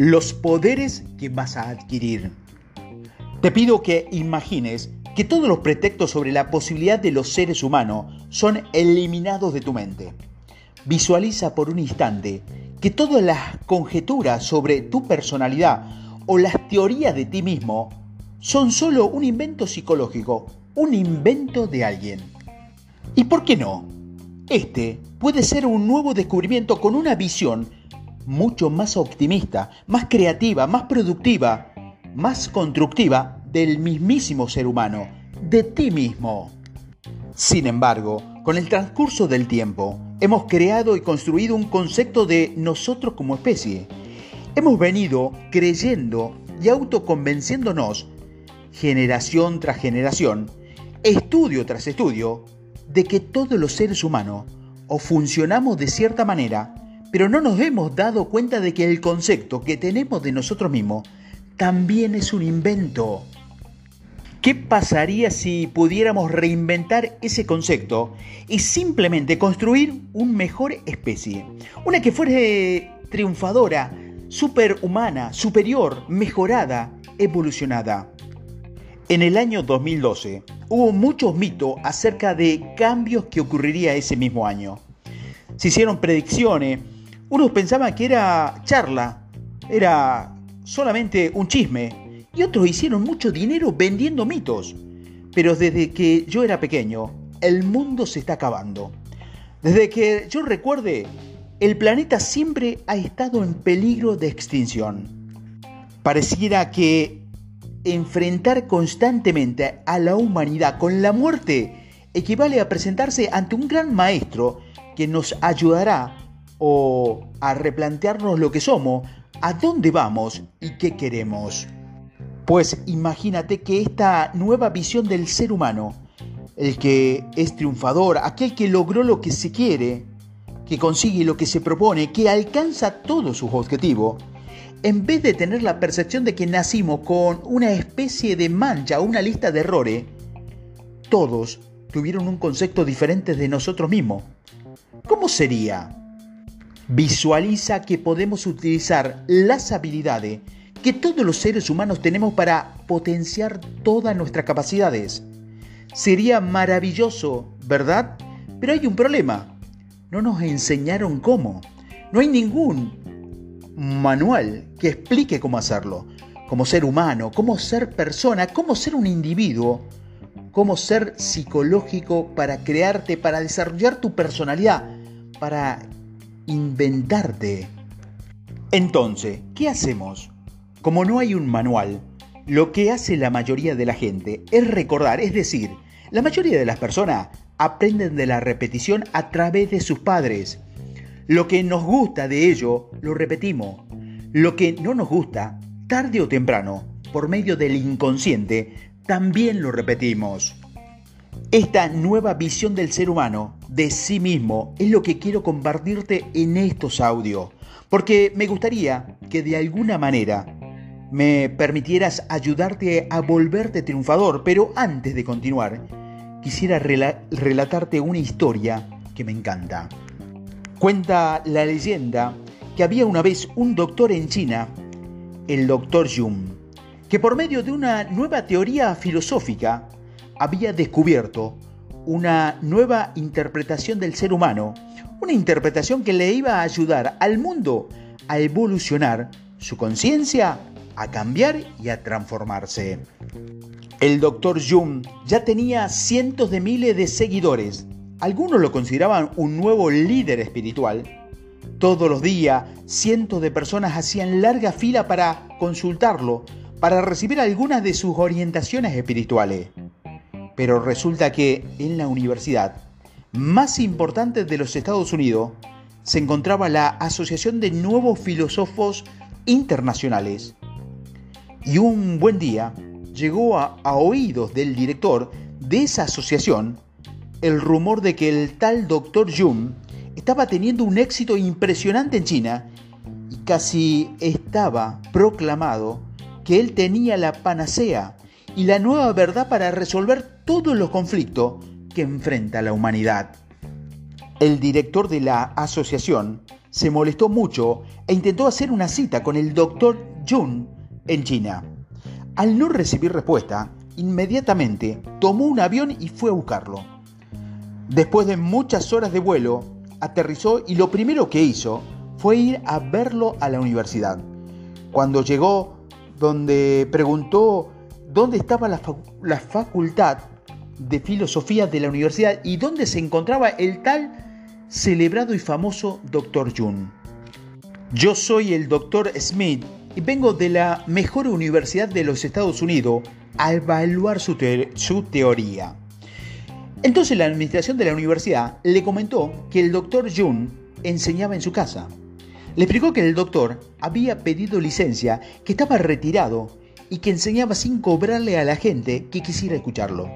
los poderes que vas a adquirir. Te pido que imagines que todos los pretextos sobre la posibilidad de los seres humanos son eliminados de tu mente. Visualiza por un instante que todas las conjeturas sobre tu personalidad o las teorías de ti mismo son solo un invento psicológico, un invento de alguien. ¿Y por qué no? Este puede ser un nuevo descubrimiento con una visión mucho más optimista, más creativa, más productiva, más constructiva del mismísimo ser humano, de ti mismo. Sin embargo, con el transcurso del tiempo, hemos creado y construido un concepto de nosotros como especie. Hemos venido creyendo y autoconvenciéndonos, generación tras generación, estudio tras estudio, de que todos los seres humanos o funcionamos de cierta manera, pero no nos hemos dado cuenta de que el concepto que tenemos de nosotros mismos también es un invento. ¿Qué pasaría si pudiéramos reinventar ese concepto y simplemente construir una mejor especie? Una que fuese triunfadora, superhumana, superior, mejorada, evolucionada. En el año 2012 hubo muchos mitos acerca de cambios que ocurriría ese mismo año. Se hicieron predicciones, unos pensaban que era charla, era solamente un chisme, y otros hicieron mucho dinero vendiendo mitos. Pero desde que yo era pequeño, el mundo se está acabando. Desde que yo recuerde, el planeta siempre ha estado en peligro de extinción. Pareciera que enfrentar constantemente a la humanidad con la muerte equivale a presentarse ante un gran maestro que nos ayudará o a replantearnos lo que somos, a dónde vamos y qué queremos. Pues imagínate que esta nueva visión del ser humano, el que es triunfador, aquel que logró lo que se quiere, que consigue lo que se propone, que alcanza todos sus objetivos, en vez de tener la percepción de que nacimos con una especie de mancha, una lista de errores, todos tuvieron un concepto diferente de nosotros mismos. ¿Cómo sería? Visualiza que podemos utilizar las habilidades que todos los seres humanos tenemos para potenciar todas nuestras capacidades. Sería maravilloso, ¿verdad? Pero hay un problema. No nos enseñaron cómo. No hay ningún manual que explique cómo hacerlo. Cómo ser humano, cómo ser persona, cómo ser un individuo, cómo ser psicológico para crearte, para desarrollar tu personalidad, para inventarte. Entonces, ¿qué hacemos? Como no hay un manual, lo que hace la mayoría de la gente es recordar, es decir, la mayoría de las personas aprenden de la repetición a través de sus padres. Lo que nos gusta de ello, lo repetimos. Lo que no nos gusta, tarde o temprano, por medio del inconsciente, también lo repetimos. Esta nueva visión del ser humano, de sí mismo, es lo que quiero compartirte en estos audios, porque me gustaría que de alguna manera me permitieras ayudarte a volverte triunfador, pero antes de continuar, quisiera relatarte una historia que me encanta. Cuenta la leyenda que había una vez un doctor en China, el doctor Jung, que por medio de una nueva teoría filosófica había descubierto una nueva interpretación del ser humano, una interpretación que le iba a ayudar al mundo a evolucionar, su conciencia a cambiar y a transformarse. El doctor Jung ya tenía cientos de miles de seguidores. Algunos lo consideraban un nuevo líder espiritual. Todos los días, cientos de personas hacían larga fila para consultarlo, para recibir algunas de sus orientaciones espirituales. Pero resulta que en la universidad más importante de los Estados Unidos se encontraba la Asociación de Nuevos Filósofos Internacionales. Y un buen día llegó a, oídos del director de esa asociación el rumor de que el tal Dr. Jung estaba teniendo un éxito impresionante en China y casi estaba proclamado que él tenía la panacea y la nueva verdad para resolver todos los conflictos que enfrenta la humanidad. El director de la asociación se molestó mucho e intentó hacer una cita con el doctor Jun en China. Al no recibir respuesta, inmediatamente tomó un avión y fue a buscarlo. Después de muchas horas de vuelo, aterrizó y lo primero que hizo fue ir a verlo a la universidad. Cuando llegó, donde preguntó dónde estaba la, facultad de filosofía de la universidad y dónde se encontraba el tal celebrado y famoso Dr. Jun. Yo soy el Dr. Smith y vengo de la mejor universidad de los Estados Unidos a evaluar su, teoría. Entonces la administración de la universidad le comentó que el Dr. Jun enseñaba en su casa. Le explicó que el doctor había pedido licencia, que estaba retirado y que enseñaba sin cobrarle a la gente que quisiera escucharlo.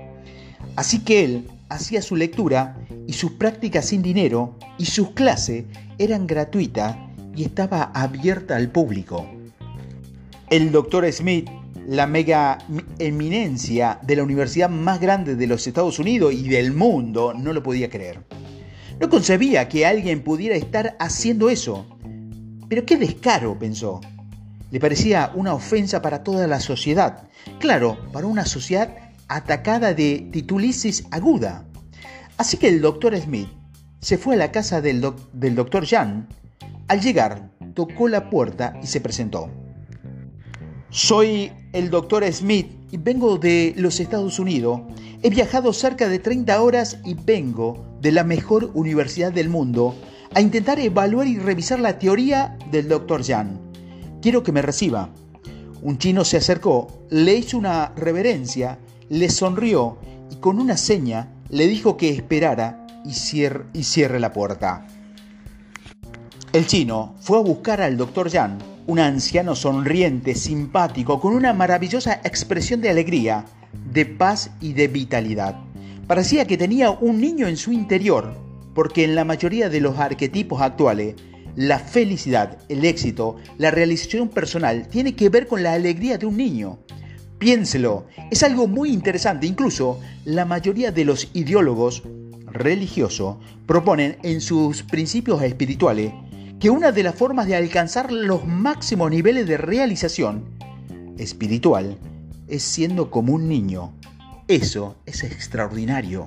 Así que él hacía su lectura y sus prácticas sin dinero y sus clases eran gratuitas y estaba abierta al público. El doctor Smith, la mega eminencia de la universidad más grande de los Estados Unidos y del mundo, no lo podía creer. No concebía que alguien pudiera estar haciendo eso pero qué descaro, pensó. Le parecía una ofensa para toda la sociedad. Claro, para una sociedad atacada de titulisis aguda. Así que el doctor Smith se fue a la casa del, doctor Jan. Al llegar, tocó la puerta y se presentó. Soy el doctor Smith y vengo de los Estados Unidos. He viajado cerca de 30 horas y vengo de la mejor universidad del mundo a intentar evaluar y revisar la teoría del Dr. Jan. Quiero que me reciba. Un chino se acercó, le hizo una reverencia, le sonrió y con una seña le dijo que esperara y cierre, la puerta. El chino fue a buscar al Dr. Jan, un anciano sonriente, simpático, con una maravillosa expresión de alegría, de paz y de vitalidad. Parecía que tenía un niño en su interior porque en la mayoría de los arquetipos actuales, la felicidad, el éxito, la realización personal tiene que ver con la alegría de un niño. Piénselo, es algo muy interesante. Incluso la mayoría de los ideólogos religiosos proponen en sus principios espirituales que una de las formas de alcanzar los máximos niveles de realización espiritual es siendo como un niño. Eso es extraordinario.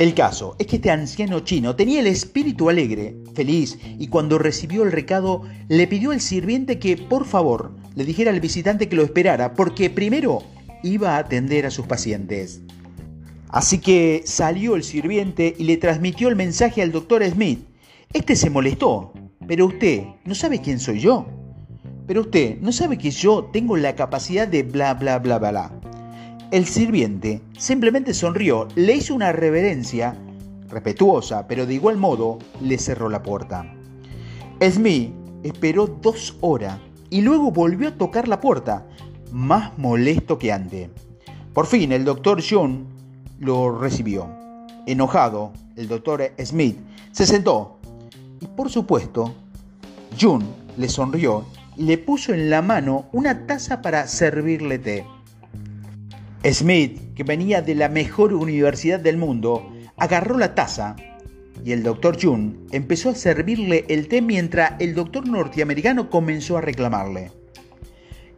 El caso es que este anciano chino tenía el espíritu alegre, feliz, y cuando recibió el recado le pidió al sirviente que por favor le dijera al visitante que lo esperara, porque primero iba a atender a sus pacientes. Así que salió el sirviente y le transmitió el mensaje al doctor Smith. Este se molestó. Pero usted, ¿no sabe quién soy yo? Pero usted, ¿no sabe que yo tengo la capacidad de bla bla bla bla bla? El sirviente simplemente sonrió, le hizo una reverencia respetuosa, pero de igual modo le cerró la puerta. Smith esperó dos horas y luego volvió a tocar la puerta, más molesto que antes. Por fin el doctor John lo recibió. Enojado, el doctor Smith se sentó y por supuesto, June le sonrió y le puso en la mano una taza para servirle té. Smith, que venía de la mejor universidad del mundo, agarró la taza y el doctor June empezó a servirle el té mientras el doctor norteamericano comenzó a reclamarle.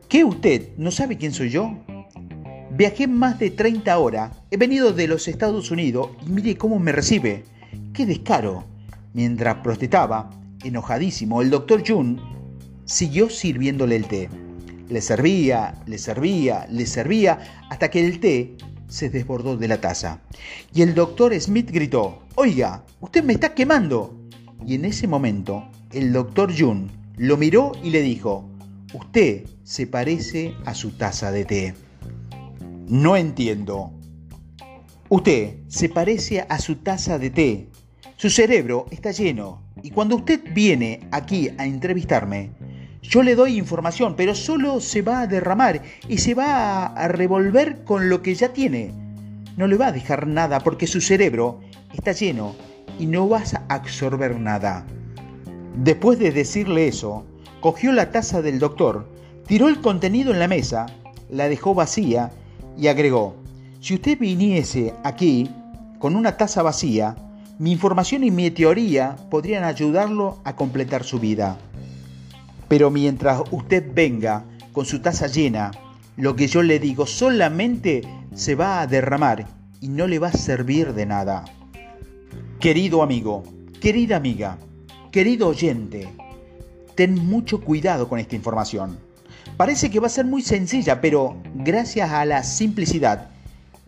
¿Qué usted no sabe quién soy yo? Viajé más de 30 horas, he venido de los Estados Unidos y mire cómo me recibe. ¡Qué descaro! Mientras protestaba, enojadísimo, el doctor June siguió sirviéndole el té. Le servía, le servía, le servía, hasta que el té se desbordó de la taza. Y el doctor Smith gritó, Oiga, usted me está quemando. Y en ese momento, el doctor Jun lo miró y le dijo, Usted se parece a su taza de té. No entiendo. Usted se parece a su taza de té. Su cerebro está lleno. Y cuando usted viene aquí a entrevistarme, yo le doy información, pero solo se va a derramar y se va a revolver con lo que ya tiene. No le va a dejar nada porque su cerebro está lleno y no vas a absorber nada. Después de decirle eso, cogió la taza del doctor, tiró el contenido en la mesa, la dejó vacía y agregó, si usted viniese aquí con una taza vacía, Mi información y mi teoría podrían ayudarlo a completar su vida. Pero mientras usted venga con su taza llena, lo que yo le digo solamente se va a derramar y no le va a servir de nada. Querido amigo, querida amiga, querido oyente, ten mucho cuidado con esta información. Parece que va a ser muy sencilla, pero gracias a la simplicidad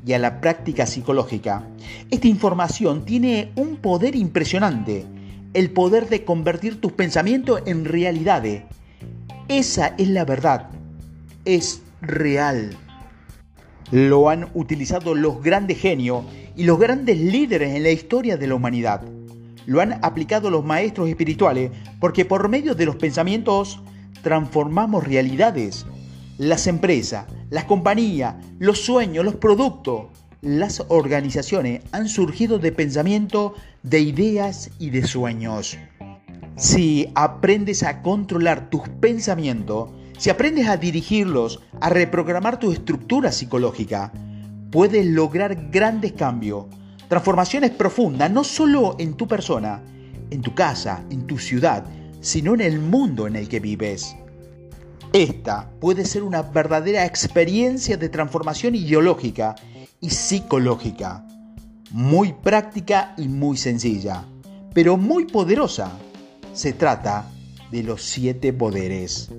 y a la práctica psicológica, esta información tiene un poder impresionante, el poder de convertir tus pensamientos en realidades. Esa es la verdad, es real. Lo han utilizado los grandes genios y los grandes líderes en la historia de la humanidad. Lo han aplicado los maestros espirituales porque por medio de los pensamientos transformamos realidades. Las empresas, las compañías, los sueños, los productos, las organizaciones han surgido de pensamiento, de ideas y de sueños. Si aprendes a controlar tus pensamientos, si aprendes a dirigirlos, a reprogramar tu estructura psicológica, puedes lograr grandes cambios, transformaciones profundas, no solo en tu persona, en tu casa, en tu ciudad, sino en el mundo en el que vives. Esta puede ser una verdadera experiencia de transformación ideológica y psicológica, muy práctica y muy sencilla, pero muy poderosa. Se trata de los siete poderes.